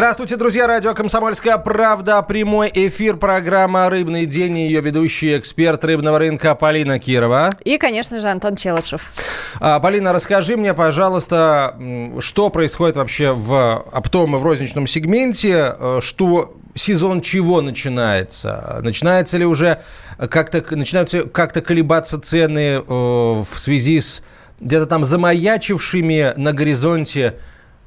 Здравствуйте, друзья. Радио «Комсомольская правда». Прямой эфир программа «Рыбный день» и ее ведущий эксперт рыбного рынка Полина Кирова. И, конечно же, Антон Челышев. А, Полина, расскажи мне, пожалуйста, что происходит вообще в оптовом и в розничном сегменте, э, что сезон чего начинается? Начинается ли уже как-то, начинаются как-то колебаться цены э, в связи с где-то там замаячившими на горизонте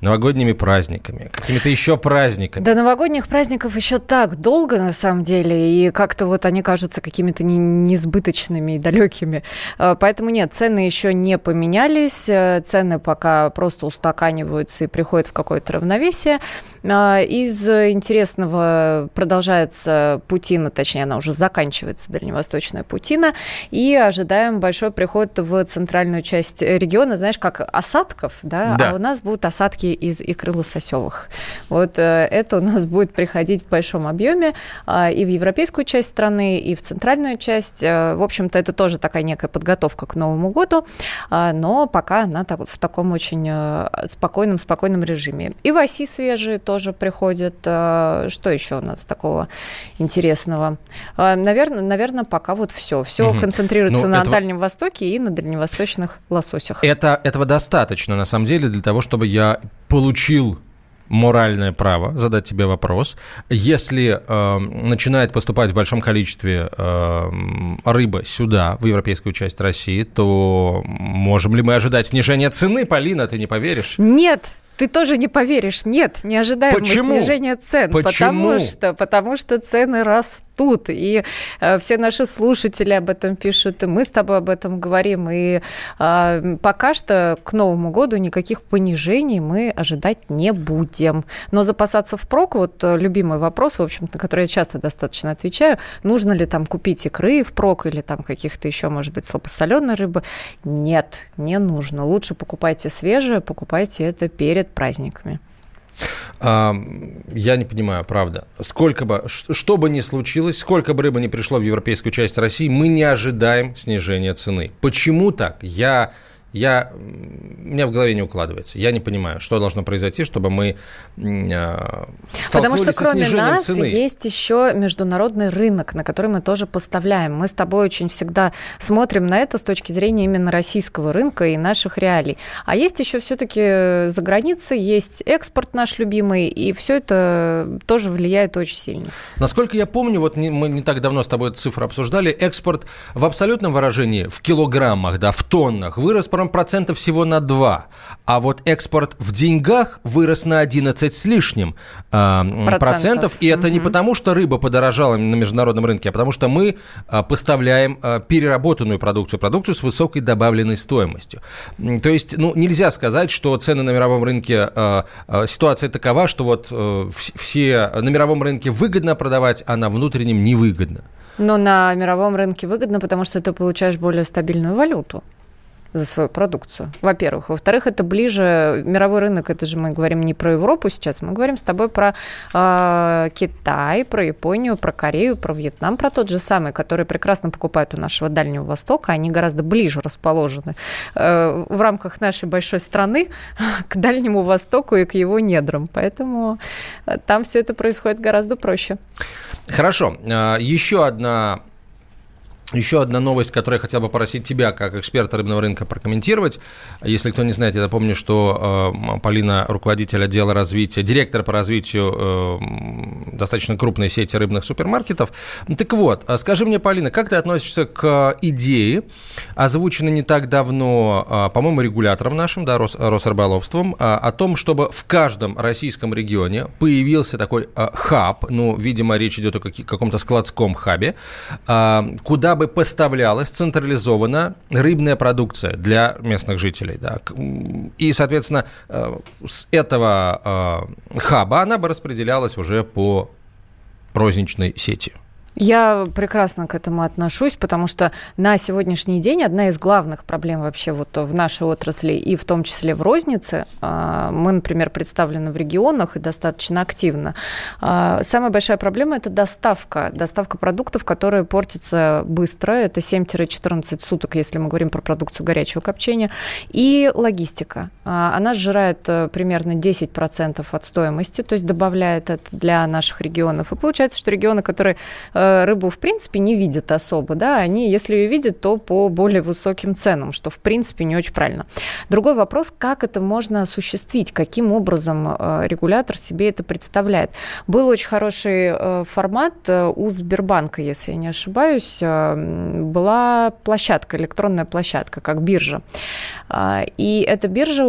новогодними праздниками, какими-то еще праздниками. До новогодних праздников еще так долго, на самом деле, и как-то вот они кажутся какими-то не, несбыточными и далекими. А, поэтому нет, цены еще не поменялись, э, цены пока просто устаканиваются и приходят в какое-то равновесие. А, из интересного продолжается путина, точнее, она уже заканчивается, дальневосточная путина, и ожидаем большой приход в центральную часть региона, знаешь, как осадков, да, да. а у нас будут осадки из икры лососевых. Вот э, это у нас будет приходить в большом объеме а, и в европейскую часть страны, и в центральную часть. Э, в общем-то, это тоже такая некая подготовка к Новому году, а, но пока она в таком очень э, спокойном, спокойном режиме. И в оси свежие тоже приходят. Что еще у нас такого интересного? Наверное, наверное пока вот все. Все угу. концентрируется ну, на этого... Дальнем Востоке и на дальневосточных лососях. Это, этого достаточно, на самом деле, для того, чтобы я получил моральное право задать тебе вопрос. Если э, начинает поступать в большом количестве э, рыба сюда, в европейскую часть России, то можем ли мы ожидать снижения цены, Полина, ты не поверишь? Нет, ты тоже не поверишь. Нет, не ожидаем Почему? мы снижения цен. Почему? Потому что, потому что цены растут. И э, все наши слушатели об этом пишут, и мы с тобой об этом говорим. И э, пока что к Новому году никаких понижений мы ожидать не будем. Но запасаться впрок, вот э, любимый вопрос, в общем-то, на который я часто достаточно отвечаю, нужно ли там купить икры впрок или там каких-то еще, может быть, слабосоленой рыбы? Нет, не нужно. Лучше покупайте свежее, покупайте это перед перед праздниками? Я не понимаю, правда. Сколько бы, что бы ни случилось, сколько бы рыбы ни пришло в европейскую часть России, мы не ожидаем снижения цены. Почему так? Я я, у меня в голове не укладывается. Я не понимаю, что должно произойти, чтобы мы э, Потому что кроме нас цены. есть еще международный рынок, на который мы тоже поставляем. Мы с тобой очень всегда смотрим на это с точки зрения именно российского рынка и наших реалий. А есть еще все-таки за границей, есть экспорт наш любимый, и все это тоже влияет очень сильно. Насколько я помню, вот не, мы не так давно с тобой эту цифру обсуждали, экспорт в абсолютном выражении, в килограммах, да, в тоннах, вырос процентов всего на 2, а вот экспорт в деньгах вырос на 11 с лишним э, процентов. процентов. И это угу. не потому, что рыба подорожала на международном рынке, а потому что мы э, поставляем э, переработанную продукцию, продукцию с высокой добавленной стоимостью. То есть, ну, нельзя сказать, что цены на мировом рынке, э, э, ситуация такова, что вот э, все на мировом рынке выгодно продавать, а на внутреннем невыгодно. Но на мировом рынке выгодно, потому что ты получаешь более стабильную валюту за свою продукцию, во-первых. Во-вторых, это ближе, мировой рынок, это же мы говорим не про Европу сейчас, мы говорим с тобой про э, Китай, про Японию, про Корею, про Вьетнам, про тот же самый, который прекрасно покупают у нашего Дальнего Востока, они гораздо ближе расположены э, в рамках нашей большой страны к Дальнему Востоку и к его недрам. Поэтому э, там все это происходит гораздо проще. Хорошо. А, еще одна еще одна новость, которую я хотел бы попросить тебя, как эксперта рыбного рынка, прокомментировать. Если кто не знает, я напомню, что э, Полина руководитель отдела развития, директор по развитию э, достаточно крупной сети рыбных супермаркетов. Так вот, а скажи мне, Полина, как ты относишься к идее, озвученной не так давно, э, по-моему, регулятором нашим, да, Рос, Росрыболовством, э, о том, чтобы в каждом российском регионе появился такой э, хаб, ну, видимо, речь идет о каком-то складском хабе, э, куда бы бы поставлялась централизованно рыбная продукция для местных жителей. Да. И, соответственно, э, с этого э, хаба она бы распределялась уже по розничной сети. Я прекрасно к этому отношусь, потому что на сегодняшний день одна из главных проблем вообще вот в нашей отрасли и в том числе в рознице, а, мы, например, представлены в регионах и достаточно активно. А, самая большая проблема – это доставка. Доставка продуктов, которые портятся быстро. Это 7-14 суток, если мы говорим про продукцию горячего копчения. И логистика. А, она сжирает э, примерно 10% от стоимости, то есть добавляет это для наших регионов. И получается, что регионы, которые э, рыбу, в принципе, не видят особо, да, они, если ее видят, то по более высоким ценам, что, в принципе, не очень правильно. Другой вопрос, как это можно осуществить, каким образом э, регулятор себе это представляет. Был очень хороший э, формат у Сбербанка, если я не ошибаюсь, была площадка, электронная площадка, как биржа. И эта биржа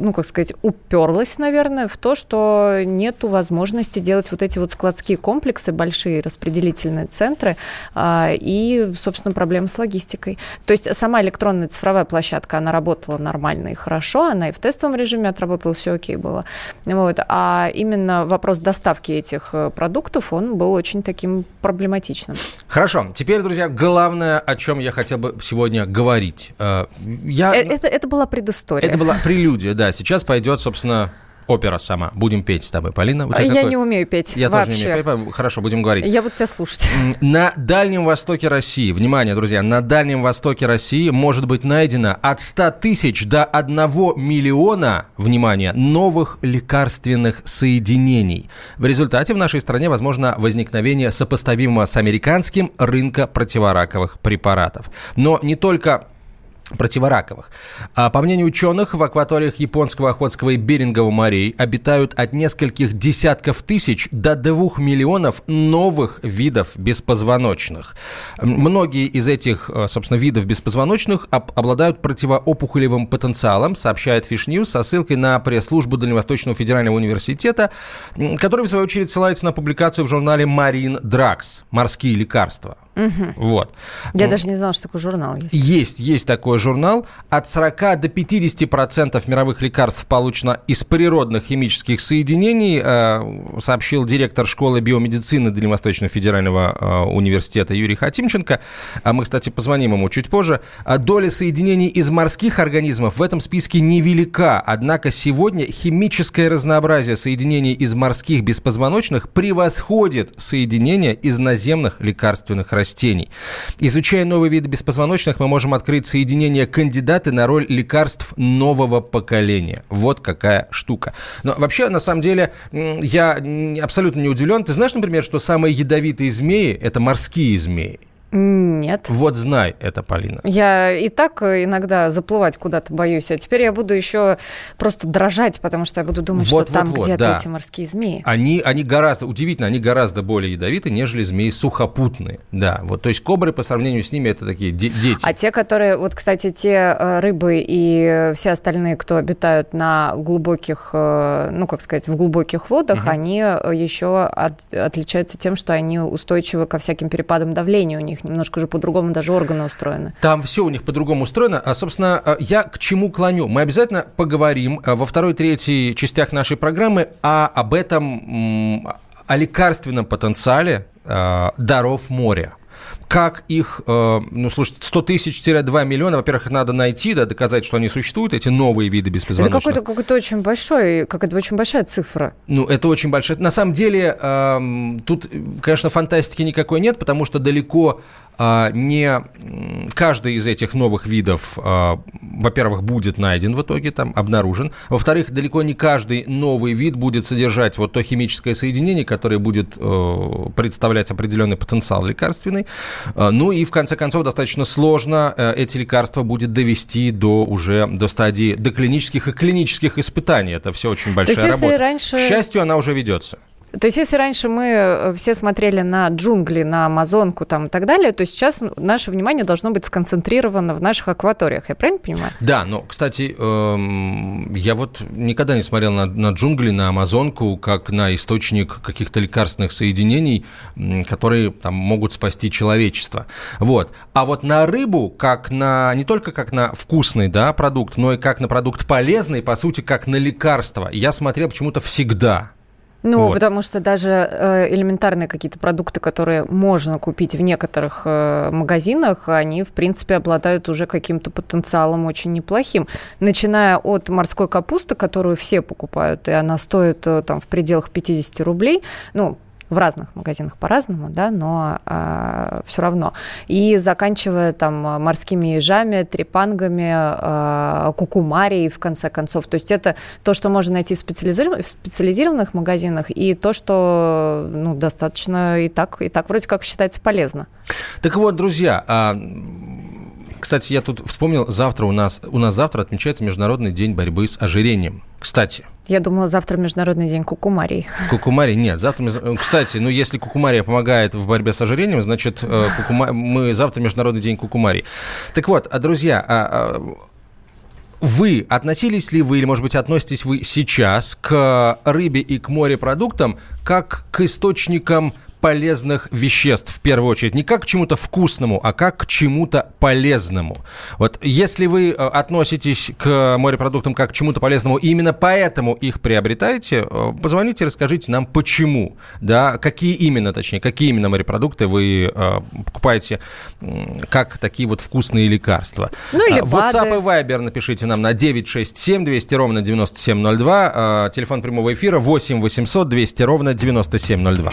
ну, как сказать, уперлась, наверное, в то, что нету возможности делать вот эти вот складские комплексы, большие распределительные центры а, и, собственно, проблемы с логистикой. То есть сама электронная цифровая площадка, она работала нормально и хорошо, она и в тестовом режиме отработала, все окей было. Вот. А именно вопрос доставки этих э, продуктов, он был очень таким проблематичным. Хорошо. Теперь, друзья, главное, о чем я хотел бы сегодня говорить. Э, я... Э, это, это была предыстория. Это была прелюдия, да сейчас пойдет, собственно, опера сама. Будем петь с тобой, Полина. У тебя я какой? не умею петь Я вообще. тоже не умею петь. Хорошо, будем говорить. Я буду тебя слушать. На Дальнем Востоке России, внимание, друзья, на Дальнем Востоке России может быть найдено от 100 тысяч до 1 миллиона, внимание, новых лекарственных соединений. В результате в нашей стране возможно возникновение сопоставимого с американским рынка противораковых препаратов. Но не только противораковых. А по мнению ученых, в акваториях Японского, Охотского и Берингового морей обитают от нескольких десятков тысяч до двух миллионов новых видов беспозвоночных. Многие из этих, э, собственно, видов беспозвоночных обладают противоопухолевым потенциалом, сообщает News со ссылкой на пресс-службу Дальневосточного федерального университета, который, в свою очередь, ссылается на публикацию в журнале Marine Drugs «Морские лекарства». Угу. Вот. Я ну, даже не знала, что такой журнал есть. Есть, есть такой журнал. От 40 до 50 процентов мировых лекарств получено из природных химических соединений, э, сообщил директор школы биомедицины Дальневосточного федерального э, университета Юрий Хатимченко. А мы, кстати, позвоним ему чуть позже. А доля соединений из морских организмов в этом списке невелика. Однако сегодня химическое разнообразие соединений из морских беспозвоночных превосходит соединения из наземных лекарственных растений растений. Изучая новые виды беспозвоночных, мы можем открыть соединение кандидаты на роль лекарств нового поколения. Вот какая штука. Но вообще, на самом деле, я абсолютно не удивлен. Ты знаешь, например, что самые ядовитые змеи – это морские змеи? Нет. Вот знай это, Полина. Я и так иногда заплывать куда-то боюсь, а теперь я буду еще просто дрожать, потому что я буду думать, вот, что вот, там вот, где-то да. эти морские змеи. Они, они гораздо, удивительно, они гораздо более ядовиты, нежели змеи сухопутные. Да, вот, то есть кобры по сравнению с ними это такие де- дети. А те, которые, вот, кстати, те э, рыбы и все остальные, кто обитают на глубоких, э, ну, как сказать, в глубоких водах, угу. они еще от, отличаются тем, что они устойчивы ко всяким перепадам давления у них них немножко уже по-другому даже органы устроены. Там все у них по-другому устроено. А, собственно, а, я к чему клоню? Мы обязательно поговорим а, во второй, третьей частях нашей программы о, об этом, о лекарственном потенциале даров моря как их, э, ну, слушайте, 100 тысяч-2 миллиона, во-первых, надо найти, да, доказать, что они существуют, эти новые виды беспозвоночных. Это какой-то какой очень большой, как это очень большая цифра. Ну, это очень большая. На самом деле, э, тут, конечно, фантастики никакой нет, потому что далеко не каждый из этих новых видов, а, во-первых, будет найден в итоге, там, обнаружен. Во-вторых, далеко не каждый новый вид будет содержать вот то химическое соединение, которое будет э, представлять определенный потенциал лекарственный. А, ну и, в конце концов, достаточно сложно э, эти лекарства будет довести до уже до стадии до клинических и клинических испытаний. Это все очень большая То есть, работа. Раньше... К счастью, она уже ведется. То есть, если раньше мы э, все смотрели на джунгли, на Амазонку там и так далее, то сейчас наше внимание должно быть сконцентрировано в наших акваториях. Я правильно понимаю? Да, но, кстати, эм, я вот никогда не смотрел на, на джунгли, на Амазонку, как на источник каких-то лекарственных соединений, которые там могут спасти человечество. Вот. А вот на рыбу, как на не только как на вкусный да, продукт, но и как на продукт полезный, по сути, как на лекарство, я смотрел почему-то всегда. Ну, вот. потому что даже э, элементарные какие-то продукты, которые можно купить в некоторых э, магазинах, они, в принципе, обладают уже каким-то потенциалом очень неплохим. Начиная от морской капусты, которую все покупают, и она стоит э, там в пределах 50 рублей, ну, в разных магазинах по-разному, да, но э, а, все равно. И заканчивая там морскими ежами, трепангами, э, кукумарией, в конце концов. То есть это то, что можно найти в, специализированных, в специализированных магазинах, и то, что ну, достаточно и так, и так вроде как считается полезно. Так вот, друзья, а кстати, я тут вспомнил, завтра у нас, у нас завтра отмечается Международный день борьбы с ожирением. Кстати. Я думала, завтра Международный день кукумарии. Кукумарии нет. Завтра, кстати, ну если кукумария помогает в борьбе с ожирением, значит, э, кукума... мы завтра Международный день кукумарии. Так вот, а, друзья, а, а, вы относились ли вы, или, может быть, относитесь вы сейчас к рыбе и к морепродуктам как к источникам полезных веществ в первую очередь. Не как к чему-то вкусному, а как к чему-то полезному. Вот если вы э, относитесь к морепродуктам как к чему-то полезному, и именно поэтому их приобретаете, э, позвоните, расскажите нам, почему. Да, какие именно, точнее, какие именно морепродукты вы э, покупаете как такие вот вкусные лекарства. Ну или WhatsApp и Viber напишите нам на 967 200 ровно 9702. Телефон прямого эфира 8 800 200 ровно 9702.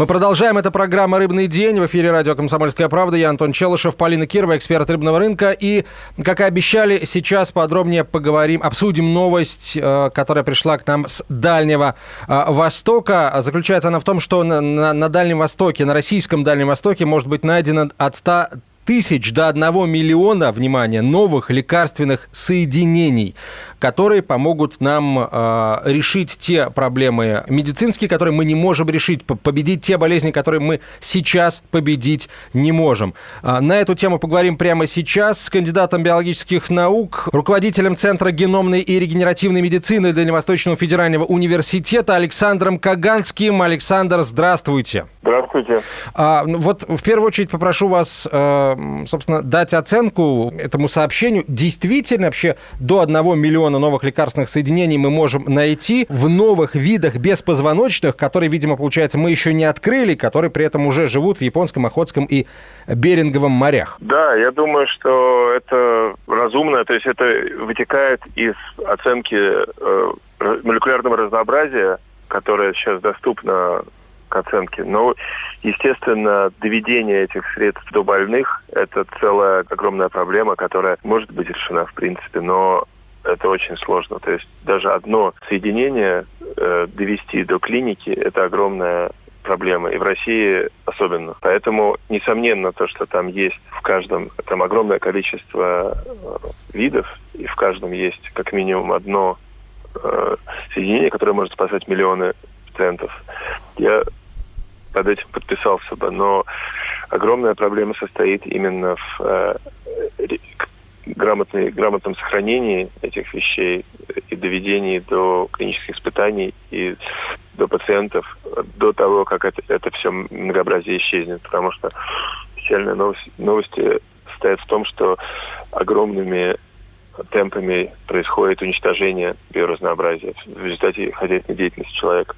Мы продолжаем. Это программа «Рыбный день». В эфире радио «Комсомольская правда». Я Антон Челышев, Полина Кирова, эксперт рыбного рынка. И, как и обещали, сейчас подробнее поговорим, обсудим новость, э, которая пришла к нам с Дальнего э, Востока. Заключается она в том, что на, на, на Дальнем Востоке, на российском Дальнем Востоке может быть найдено от 100 тысяч до 1 миллиона, внимание, новых лекарственных соединений, которые помогут нам э, решить те проблемы медицинские, которые мы не можем решить, победить те болезни, которые мы сейчас победить не можем. Э, на эту тему поговорим прямо сейчас с кандидатом биологических наук, руководителем Центра геномной и регенеративной медицины Дальневосточного федерального университета Александром Каганским. Александр, здравствуйте. Здравствуйте. А, ну вот в первую очередь попрошу вас, э, собственно, дать оценку этому сообщению. Действительно, вообще до 1 миллиона новых лекарственных соединений мы можем найти в новых видах беспозвоночных, которые, видимо, получается, мы еще не открыли, которые при этом уже живут в Японском, Охотском и Беринговом морях. Да, я думаю, что это разумно, то есть это вытекает из оценки э, молекулярного разнообразия, которое сейчас доступно к оценке. Но, естественно, доведение этих средств до больных – это целая огромная проблема, которая может быть решена в принципе, но это очень сложно. То есть даже одно соединение э, довести до клиники – это огромная проблема. И в России особенно. Поэтому, несомненно, то, что там есть в каждом, там огромное количество э, видов, и в каждом есть как минимум одно э, соединение, которое может спасать миллионы пациентов. Я под этим подписался бы, но огромная проблема состоит именно в э, грамотной, грамотном сохранении этих вещей и доведении до клинических испытаний и до пациентов до того, как это, это все многообразие исчезнет. Потому что печальные новости, новости состоят в том, что огромными темпами происходит уничтожение биоразнообразия в результате хозяйственной деятельности человека.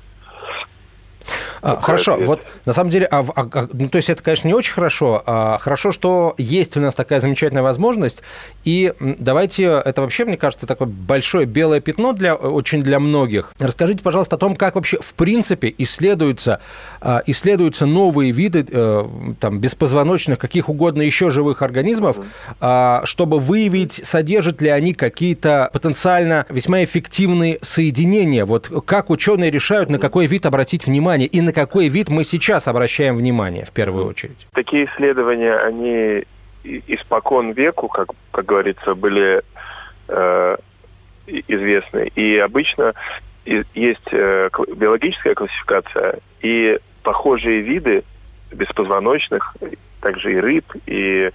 А, хорошо, ответ. вот на самом деле, а, а, а, ну, то есть это, конечно, не очень хорошо. А, хорошо, что есть у нас такая замечательная возможность. И давайте, это вообще, мне кажется, такое большое белое пятно для, очень для многих. Расскажите, пожалуйста, о том, как вообще в принципе исследуются, а, исследуются новые виды э, там, беспозвоночных, каких угодно еще живых организмов, а, чтобы выявить, содержат ли они какие-то потенциально весьма эффективные соединения. Вот как ученые решают, на какой вид обратить внимание и на какой вид мы сейчас обращаем внимание в первую очередь? Такие исследования, они испокон веку, как, как говорится, были э, известны. И обычно есть э, биологическая классификация, и похожие виды беспозвоночных, также и рыб, и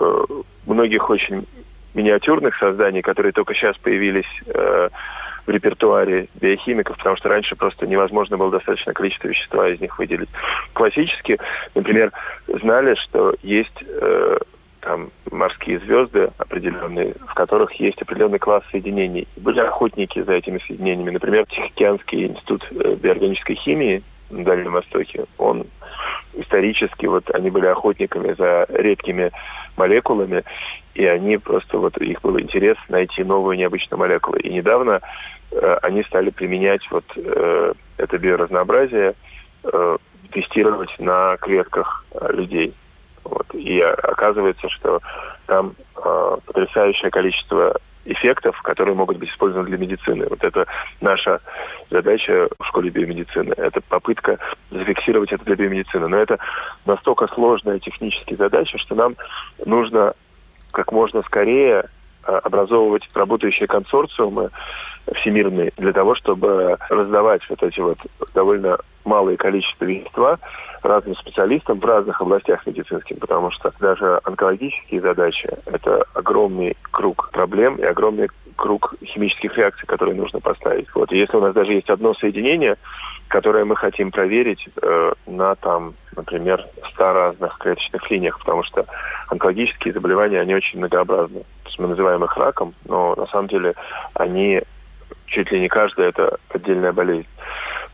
э, многих очень миниатюрных созданий, которые только сейчас появились э, в репертуаре биохимиков, потому что раньше просто невозможно было достаточное количество вещества из них выделить. Классически, например, знали, что есть э, там морские звезды определенные, в которых есть определенный класс соединений. Были охотники за этими соединениями. Например, Тихоокеанский институт э, биорганической химии на Дальнем Востоке, он исторически, вот они были охотниками за редкими молекулами, и они просто, вот их был интерес найти новые необычные молекулы. И недавно они стали применять вот э, это биоразнообразие, э, тестировать на клетках э, людей. Вот. И оказывается, что там э, потрясающее количество эффектов, которые могут быть использованы для медицины. Вот это наша задача в школе биомедицины. Это попытка зафиксировать это для биомедицины. Но это настолько сложная техническая задача, что нам нужно как можно скорее э, образовывать работающие консорциумы всемирные для того, чтобы раздавать вот эти вот довольно малое количество вещества разным специалистам в разных областях медицинских, потому что даже онкологические задачи – это огромный круг проблем и огромный круг химических реакций, которые нужно поставить. Вот. И если у нас даже есть одно соединение, которое мы хотим проверить э, на, там, например, 100 разных клеточных линиях, потому что онкологические заболевания, они очень многообразны. То есть мы называем их раком, но на самом деле они чуть ли не каждая это отдельная болезнь.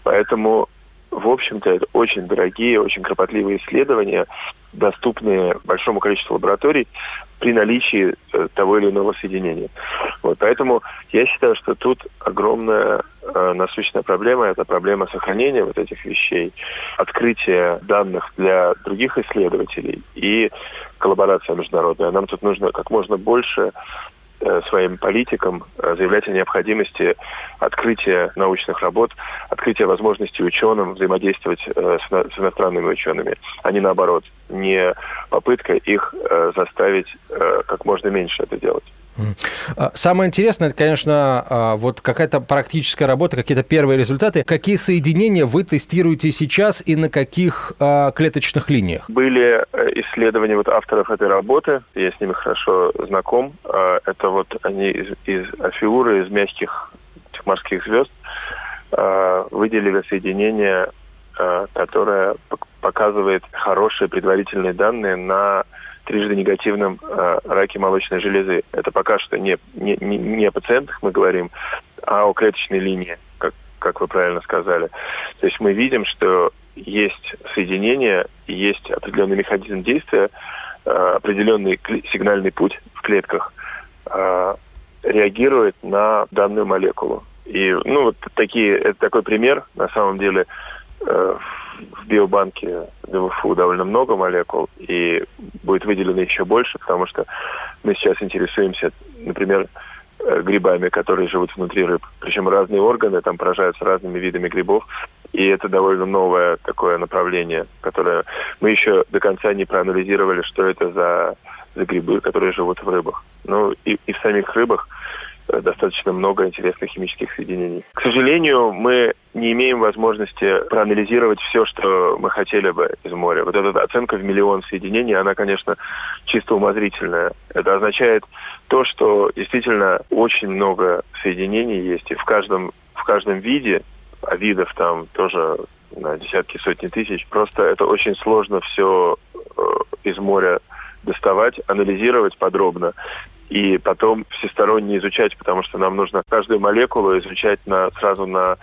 Поэтому в общем-то, это очень дорогие, очень кропотливые исследования, доступные большому количеству лабораторий при наличии э, того или иного соединения. Вот, поэтому я считаю, что тут огромная э, насущная проблема – это проблема сохранения вот этих вещей, открытия данных для других исследователей и коллаборация международная. Нам тут нужно как можно больше своим политикам э, заявлять о необходимости открытия научных работ, открытия возможности ученым взаимодействовать э, с иностранными учеными, а не наоборот, не попытка их заставить как можно меньше это делать. А, самое интересное, это, конечно, а, вот какая-то практическая работа, какие-то первые результаты. Какие соединения вы тестируете сейчас и на каких а, клеточных линиях? Были э, исследования вот авторов этой работы, я с ними хорошо знаком. Это вот они из, из афиуры, из мягких морских звезд выделили соединение, которое показывает хорошие предварительные данные на трижды негативном э, раке молочной железы. Это пока что не, не, не о пациентах мы говорим, а о клеточной линии, как, как вы правильно сказали. То есть мы видим, что есть соединение, есть определенный механизм действия, э, определенный сигнальный путь в клетках э, реагирует на данную молекулу. И, ну, вот такие, это такой пример, на самом деле, э, биобанке ДВФУ довольно много молекул, и будет выделено еще больше, потому что мы сейчас интересуемся, например, э, грибами, которые живут внутри рыб. Причем разные органы там поражаются разными видами грибов. И это довольно новое такое направление, которое мы еще до конца не проанализировали, что это за, за грибы, которые живут в рыбах. Ну и, и в самих рыбах достаточно много интересных химических соединений. К сожалению, мы не имеем возможности проанализировать все, что мы хотели бы из моря. Вот эта оценка в миллион соединений, она, конечно, чисто умозрительная. Это означает то, что действительно очень много соединений есть, и в каждом, в каждом виде, а видов там тоже на десятки, сотни тысяч, просто это очень сложно все э, из моря доставать, анализировать подробно и потом всесторонне изучать, потому что нам нужно каждую молекулу изучать на, сразу на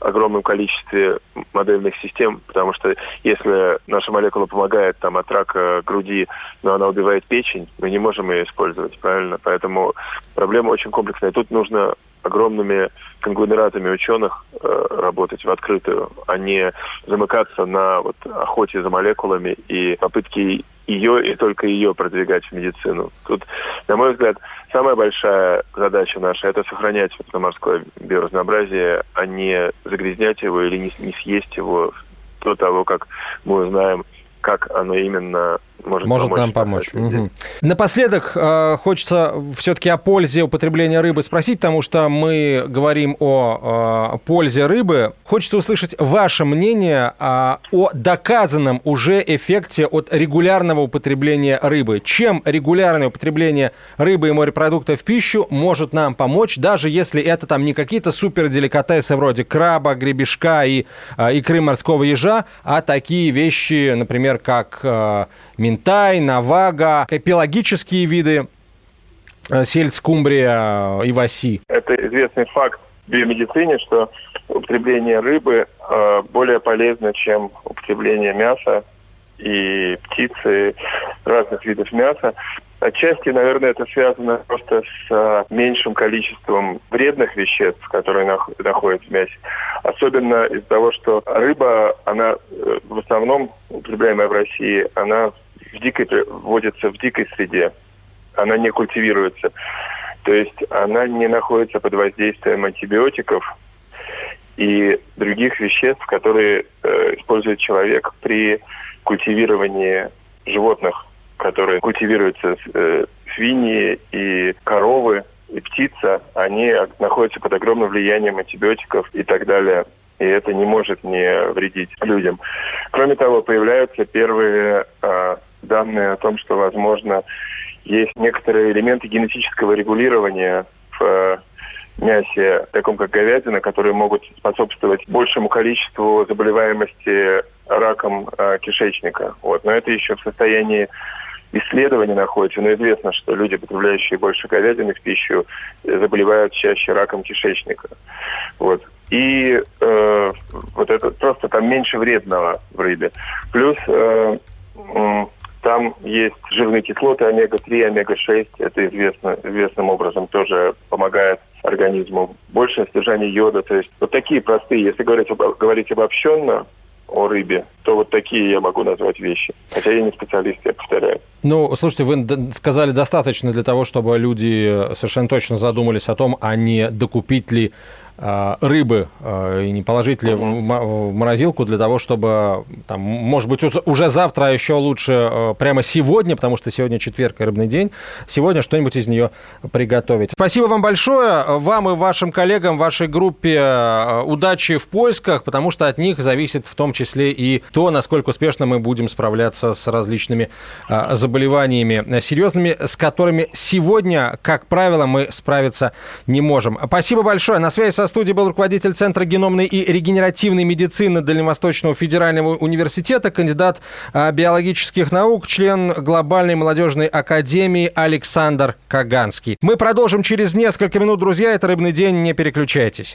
огромном количестве модельных систем, потому что если наша молекула помогает там от рака груди, но она убивает печень, мы не можем ее использовать, правильно? Поэтому проблема очень комплексная. Тут нужно огромными конгломератами ученых э, работать в открытую, а не замыкаться на вот, охоте за молекулами и попытке ее и только ее продвигать в медицину. Тут, на мой взгляд, самая большая задача наша – это сохранять вот, морское биоразнообразие, а не загрязнять его или не, не съесть его до того, как мы узнаем, как оно именно может, может помочь нам помочь. Угу. Напоследок э, хочется все-таки о пользе употребления рыбы спросить, потому что мы говорим о э, пользе рыбы. Хочется услышать ваше мнение о, о доказанном уже эффекте от регулярного употребления рыбы. Чем регулярное употребление рыбы и морепродуктов в пищу может нам помочь, даже если это там не какие-то суперделикатесы вроде краба, гребешка и э, икры морского ежа, а такие вещи, например, как э, минтай, навага, эпилагические виды, э, сельдь, скумбрия и васи. Это известный факт в биомедицине, что употребление рыбы э, более полезно, чем употребление мяса и птицы, разных видов мяса. Отчасти, наверное, это связано просто с меньшим количеством вредных веществ, которые нах- находятся в мясе. Особенно из-за того, что рыба, она э, в основном употребляемая в России, она в дикой, вводится в дикой среде. Она не культивируется. То есть она не находится под воздействием антибиотиков и других веществ, которые э, использует человек при культивировании животных, которые культивируются э, свиньи и коровы и птица, они находятся под огромным влиянием антибиотиков и так далее и это не может не вредить людям. Кроме того, появляются первые э, данные о том, что, возможно, есть некоторые элементы генетического регулирования в э, мясе, таком как говядина, которые могут способствовать большему количеству заболеваемости раком э, кишечника. Вот. Но это еще в состоянии исследований находится, но известно, что люди, потребляющие больше говядины в пищу, заболевают чаще раком кишечника. Вот. И э, вот это просто там меньше вредного в рыбе. Плюс э, э, там есть жирные кислоты омега-3, омега-6. Это известно, известным образом тоже помогает организму. Большее содержание йода. То есть вот такие простые, если говорить, говорить обобщенно, о рыбе, то вот такие я могу назвать вещи. Хотя я не специалист, я повторяю. Ну, слушайте, вы сказали достаточно для того, чтобы люди совершенно точно задумались о том, а не докупить ли рыбы э, и не положить ли в морозилку для того, чтобы, там, может быть, уже завтра, а еще лучше э, прямо сегодня, потому что сегодня четверг и рыбный день, сегодня что-нибудь из нее приготовить. Спасибо вам большое. Вам и вашим коллегам, вашей группе удачи в поисках, потому что от них зависит в том числе и то, насколько успешно мы будем справляться с различными заболеваниями серьезными, с которыми сегодня, как правило, мы справиться не можем. Спасибо большое. На связи со со студии был руководитель Центра геномной и регенеративной медицины Дальневосточного федерального университета, кандидат а, биологических наук, член Глобальной молодежной академии Александр Каганский. Мы продолжим через несколько минут, друзья. Это «Рыбный день», не переключайтесь.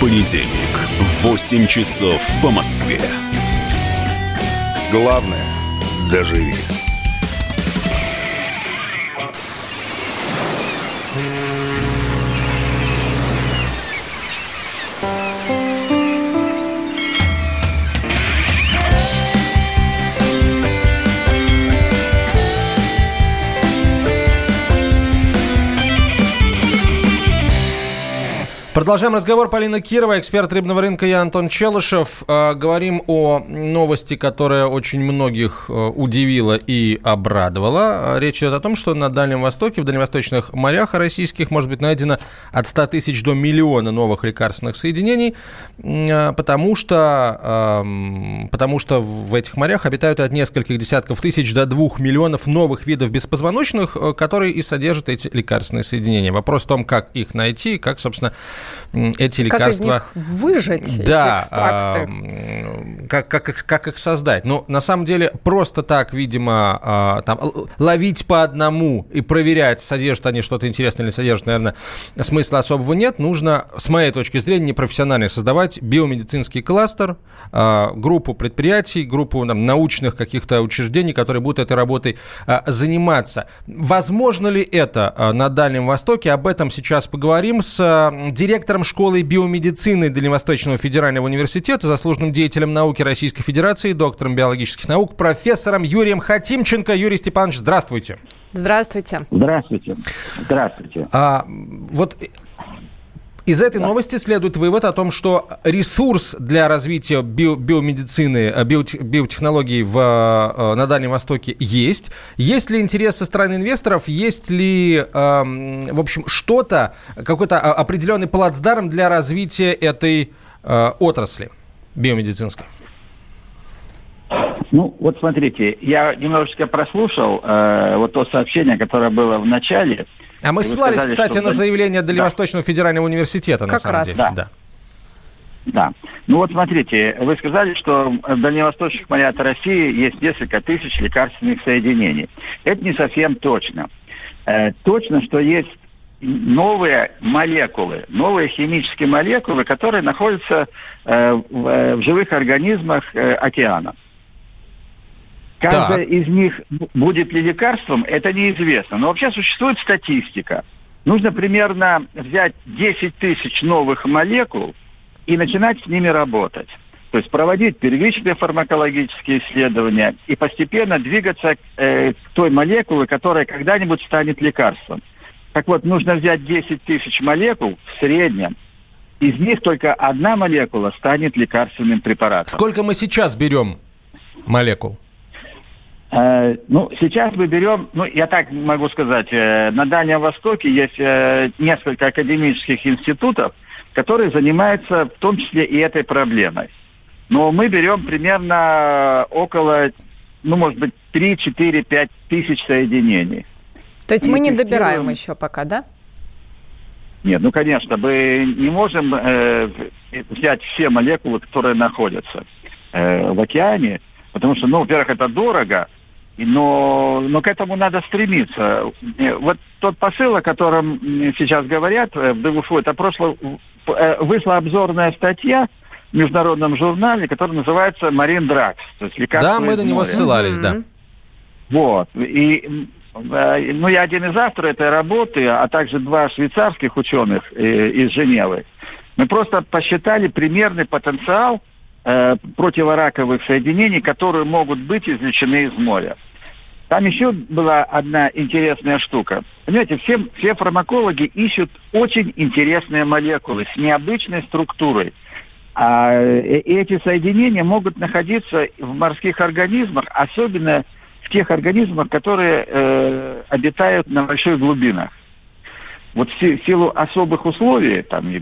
понедельник в 8 часов по Москве. Главное – доживи. Продолжаем разговор. Полина Кирова, эксперт рыбного рынка, я Антон Челышев. Э, говорим о новости, которая очень многих э, удивила и обрадовала. Речь идет о том, что на Дальнем Востоке, в дальневосточных морях российских может быть найдено от 100 тысяч до миллиона новых лекарственных соединений, э, потому что, потому что в этих морях обитают от нескольких десятков тысяч до двух миллионов новых видов беспозвоночных, которые и содержат эти лекарственные соединения. Вопрос в том, как их найти, как, собственно, эти лекарства... Как из них выжать да, эти экстракты? Как, как, их, как их создать? Ну, на самом деле, просто так, видимо, а, там, ловить по одному и проверять, содержат они что-то интересное или содержат, наверное, смысла особого нет. Нужно, с моей точки зрения, непрофессионально создавать биомедицинский кластер, а, группу предприятий, группу там, научных каких-то учреждений, которые будут этой работой а, заниматься. Возможно ли это на Дальнем Востоке? Об этом сейчас поговорим с директором школы биомедицины Дальневосточного федерального университета, заслуженным деятелем науки Российской Федерации, доктором биологических наук, профессором Юрием Хатимченко. Юрий Степанович, здравствуйте. Здравствуйте. Здравствуйте. Здравствуйте. А, вот из этой да. новости следует вывод о том, что ресурс для развития био, биомедицины, э, биоте, биотехнологий в, э, на Дальнем Востоке есть. Есть ли интерес со стороны инвесторов? Есть ли, эм, в общем, что-то, какой-то определенный плацдарм для развития этой э, отрасли биомедицинской? Ну, вот смотрите, я немножечко прослушал э, вот то сообщение, которое было в начале. А мы ссылались, сказали, кстати, на заявление Дальневосточного да. федерального университета, как на самом раз. деле. Да. да. Да. Ну вот смотрите, вы сказали, что в дальневосточных морях России есть несколько тысяч лекарственных соединений. Это не совсем точно. Э, точно, что есть новые молекулы, новые химические молекулы, которые находятся э, в, э, в живых организмах э, океана. Каждая так. из них будет ли лекарством, это неизвестно. Но вообще существует статистика. Нужно примерно взять 10 тысяч новых молекул и начинать с ними работать. То есть проводить первичные фармакологические исследования и постепенно двигаться э, к той молекуле, которая когда-нибудь станет лекарством. Так вот, нужно взять 10 тысяч молекул в среднем. Из них только одна молекула станет лекарственным препаратом. Сколько мы сейчас берем молекул? Э, ну, сейчас мы берем, ну, я так могу сказать, э, на Дальнем Востоке есть э, несколько академических институтов, которые занимаются в том числе и этой проблемой. Но мы берем примерно около, ну, может быть, 3, 4, 5 тысяч соединений. То есть и мы не добираем еще пока, да? Нет, ну, конечно, мы не можем э, взять все молекулы, которые находятся э, в океане, потому что, ну, во-первых, это дорого, но, но к этому надо стремиться. Э, вот тот посыл, о котором сейчас говорят э, в ДВФУ, это прошло, э, вышла обзорная статья в международном журнале, которая называется «Марин Дракс». То есть да, мы на него ссылались, да. Вот. И ну, я один из авторов этой работы, а также два швейцарских ученых из Женевы. Мы просто посчитали примерный потенциал э, противораковых соединений, которые могут быть извлечены из моря. Там еще была одна интересная штука. Понимаете, все, все фармакологи ищут очень интересные молекулы с необычной структурой. А э, эти соединения могут находиться в морских организмах, особенно в тех организмах, которые э, обитают на больших глубинах. Вот в силу особых условий, там,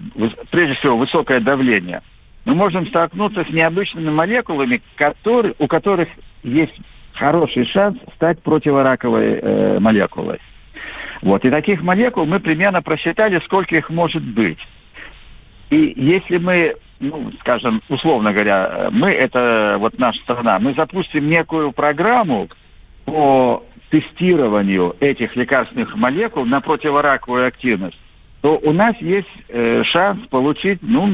прежде всего высокое давление, мы можем столкнуться с необычными молекулами, которые, у которых есть хороший шанс стать противораковой э, молекулой. Вот. И таких молекул мы примерно просчитали, сколько их может быть. И если мы, ну, скажем, условно говоря, мы, это вот наша страна, мы запустим некую программу по тестированию этих лекарственных молекул на противораковую активность, то у нас есть э, шанс получить ну,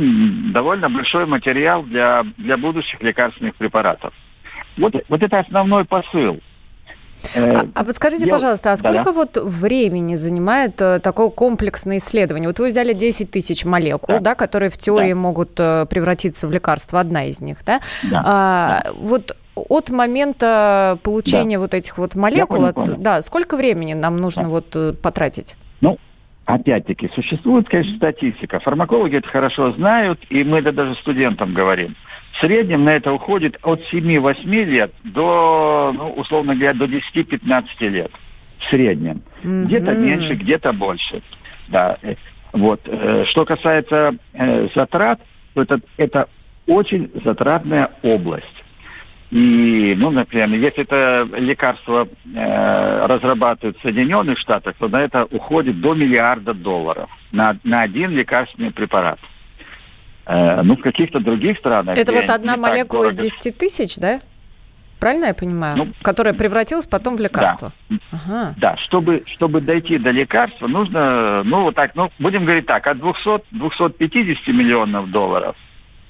довольно большой материал для, для будущих лекарственных препаратов. Вот, вот это основной посыл. Э, а, а подскажите, я... пожалуйста, а сколько да, вот времени занимает э, такое комплексное исследование? Вот вы взяли 10 тысяч молекул, да, да которые в теории да. могут э, превратиться в лекарство, одна из них, да? да, а, да. Вот от момента получения да. вот этих вот молекул, от, да, сколько времени нам нужно да. вот потратить? Ну, опять-таки, существует, конечно, статистика. Фармакологи это хорошо знают, и мы это даже студентам говорим. В среднем на это уходит от 7-8 лет до, ну, условно говоря, до 10-15 лет. В среднем. Mm-hmm. Где-то меньше, где-то больше. Да. Э, вот. Э, что касается э, затрат, то это, это очень затратная область. И, ну, например, если это лекарство э, разрабатывают в Соединенных Штатах, то на это уходит до миллиарда долларов на, на один лекарственный препарат. Ну, в каких-то других странах... Это вот одна молекула из 10 тысяч, да? Правильно я понимаю? Ну, Которая превратилась потом в лекарство. Да, ага. да чтобы, чтобы дойти до лекарства, нужно, ну, вот так, ну, будем говорить так, от 200-250 миллионов долларов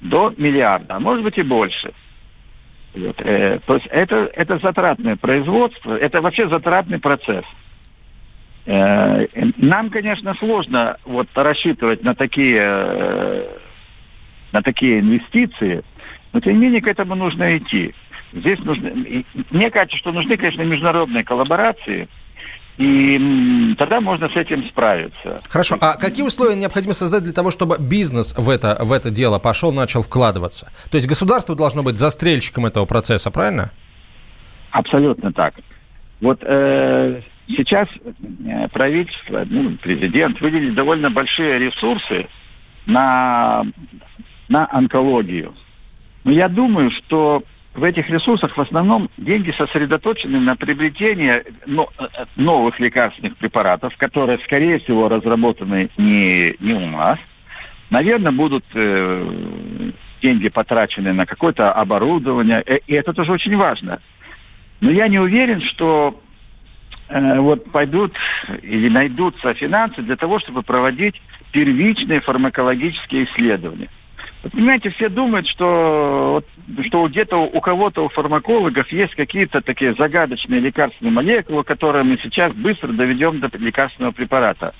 до миллиарда, а может быть и больше. Вот, э, то есть это, это затратное производство, это вообще затратный процесс. Э, нам, конечно, сложно вот рассчитывать на такие, э, на такие инвестиции, но тем не менее к этому нужно идти. Здесь нужно, мне кажется, что нужны, конечно, международные коллаборации, и тогда можно с этим справиться. Хорошо. А какие условия необходимо создать для того, чтобы бизнес в это, в это дело пошел, начал вкладываться? То есть государство должно быть застрельщиком этого процесса, правильно? Абсолютно так. Вот э, сейчас э, правительство, ну, президент выделили довольно большие ресурсы на, на онкологию. Но я думаю, что в этих ресурсах в основном деньги сосредоточены на приобретении э, новых лекарственных препаратов, которые, скорее всего, разработаны не, не у нас. Наверное, будут э, деньги потрачены на какое-то оборудование, э, и это тоже очень важно. Но я не уверен, что э, вот пойдут или найдутся финансы для того, чтобы проводить первичные фармакологические исследования. Понимаете, все думают, что, что где-то у кого-то, у фармакологов есть какие-то такие загадочные лекарственные молекулы, которые мы сейчас быстро доведем до лекарственного препарата.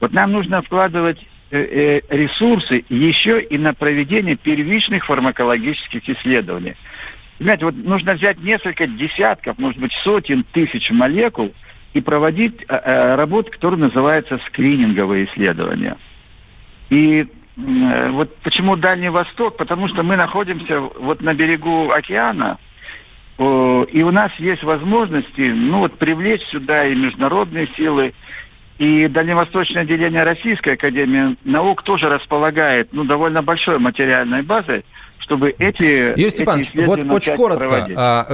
Вот нам нужно вкладывать э, э, ресурсы еще и на проведение первичных фармакологических исследований. Понимаете, вот нужно взять несколько десятков, может быть, сотен тысяч молекул и проводить э, работу, которая называется скрининговые исследования. И Э, вот почему Дальний Восток? Потому что мы находимся вот на берегу океана, и у нас есть возможности, ну вот, привлечь сюда и международные силы, и Дальневосточное отделение Российской Академии Наук тоже располагает ну, довольно большой материальной базой, чтобы эти... Юрий Степанович, вот очень коротко. А,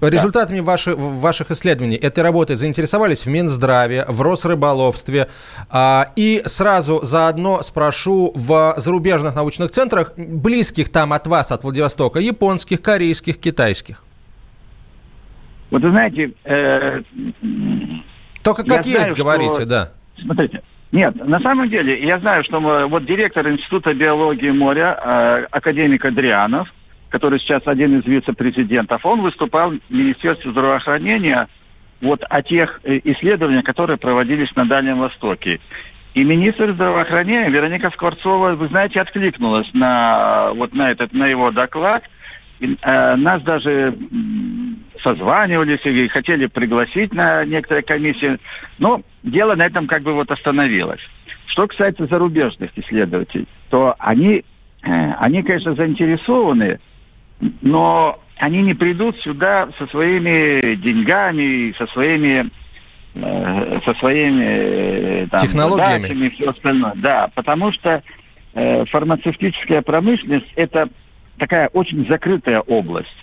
результатами ваши, ваших исследований этой работы заинтересовались в Минздраве, в Росрыболовстве. А, и сразу заодно спрошу в зарубежных научных центрах, близких там от вас, от Владивостока, японских, корейских, китайских. Вот вы знаете... Э, Только как есть, знаю, говорите, что... да. Смотрите, нет, на самом деле, я знаю, что мы, вот директор Института биологии моря, э, академик Адрианов, который сейчас один из вице-президентов, он выступал в Министерстве здравоохранения вот о тех э, исследованиях, которые проводились на Дальнем Востоке. И министр здравоохранения Вероника Скворцова, вы знаете, откликнулась на, вот на, этот, на его доклад. И, э, нас даже созванивались и хотели пригласить на некоторые комиссии. Но дело на этом как бы вот остановилось. Что касается зарубежных исследователей, то они, э, они конечно, заинтересованы но они не придут сюда со своими деньгами, со своими э, со своими э, там, технологиями и все остальное. Да, потому что э, фармацевтическая промышленность это такая очень закрытая область.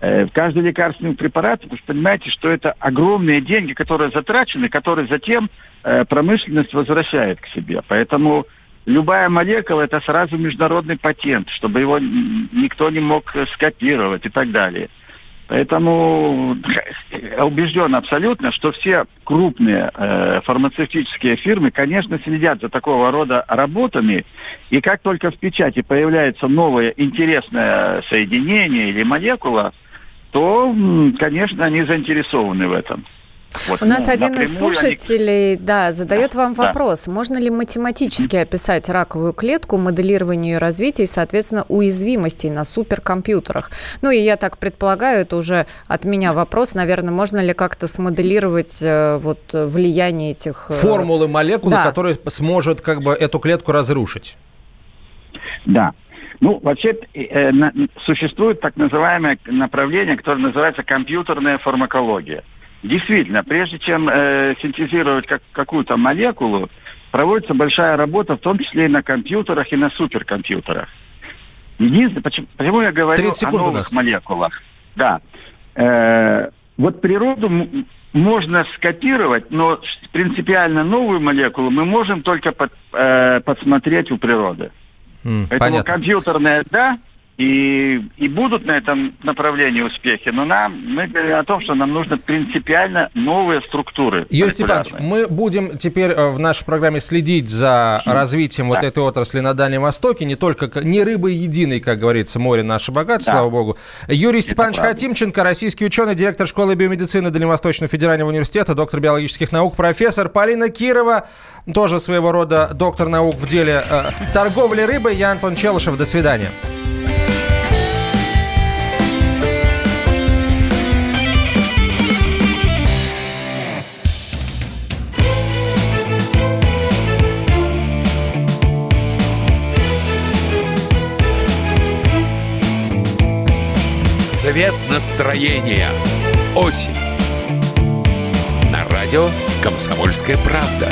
Э, каждый лекарственный препарат, вы понимаете, что это огромные деньги, которые затрачены, которые затем э, промышленность возвращает к себе. Поэтому любая молекула это сразу международный патент, чтобы его никто не мог скопировать и так далее. Поэтому убежден абсолютно, что все крупные э, фармацевтические фирмы, конечно, следят за такого рода работами, и как только в печати появляется новое интересное соединение или молекула, то, конечно, они заинтересованы в этом. Вот, У нас ну, один из слушателей, они... да, задает да, вам вопрос: да. можно ли математически описать раковую клетку, моделирование ее развития и, соответственно, уязвимостей на суперкомпьютерах? Ну и я так предполагаю, это уже от меня вопрос, наверное, можно ли как-то смоделировать э, вот влияние этих э, формулы молекулы, да. которые сможет как бы эту клетку разрушить? Да. Ну, вообще э, на, существует так называемое направление, которое называется компьютерная фармакология. Действительно, прежде чем э, синтезировать как, какую-то молекулу, проводится большая работа, в том числе и на компьютерах, и на суперкомпьютерах. Единственное, почему, почему я говорю о новых молекулах? Да. Э, вот природу можно скопировать, но принципиально новую молекулу мы можем только под, э, подсмотреть у природы. Mm, Поэтому понятно. компьютерная, да, и, и будут на этом направлении успехи, но нам, мы говорим о том, что нам нужно принципиально новые структуры. Юрий Степанович, мы будем теперь э, в нашей программе следить за развитием да. вот этой отрасли на Дальнем Востоке, не только, не рыбой единой, как говорится, море наше богатство, да. слава богу. Юрий Степанович Хатимченко, российский ученый, директор школы биомедицины Дальневосточного федерального университета, доктор биологических наук, профессор Полина Кирова, тоже своего рода доктор наук в деле э, торговли рыбой. Я Антон Челышев. До свидания. Цвет настроения. Осень. На радио «Комсомольская правда».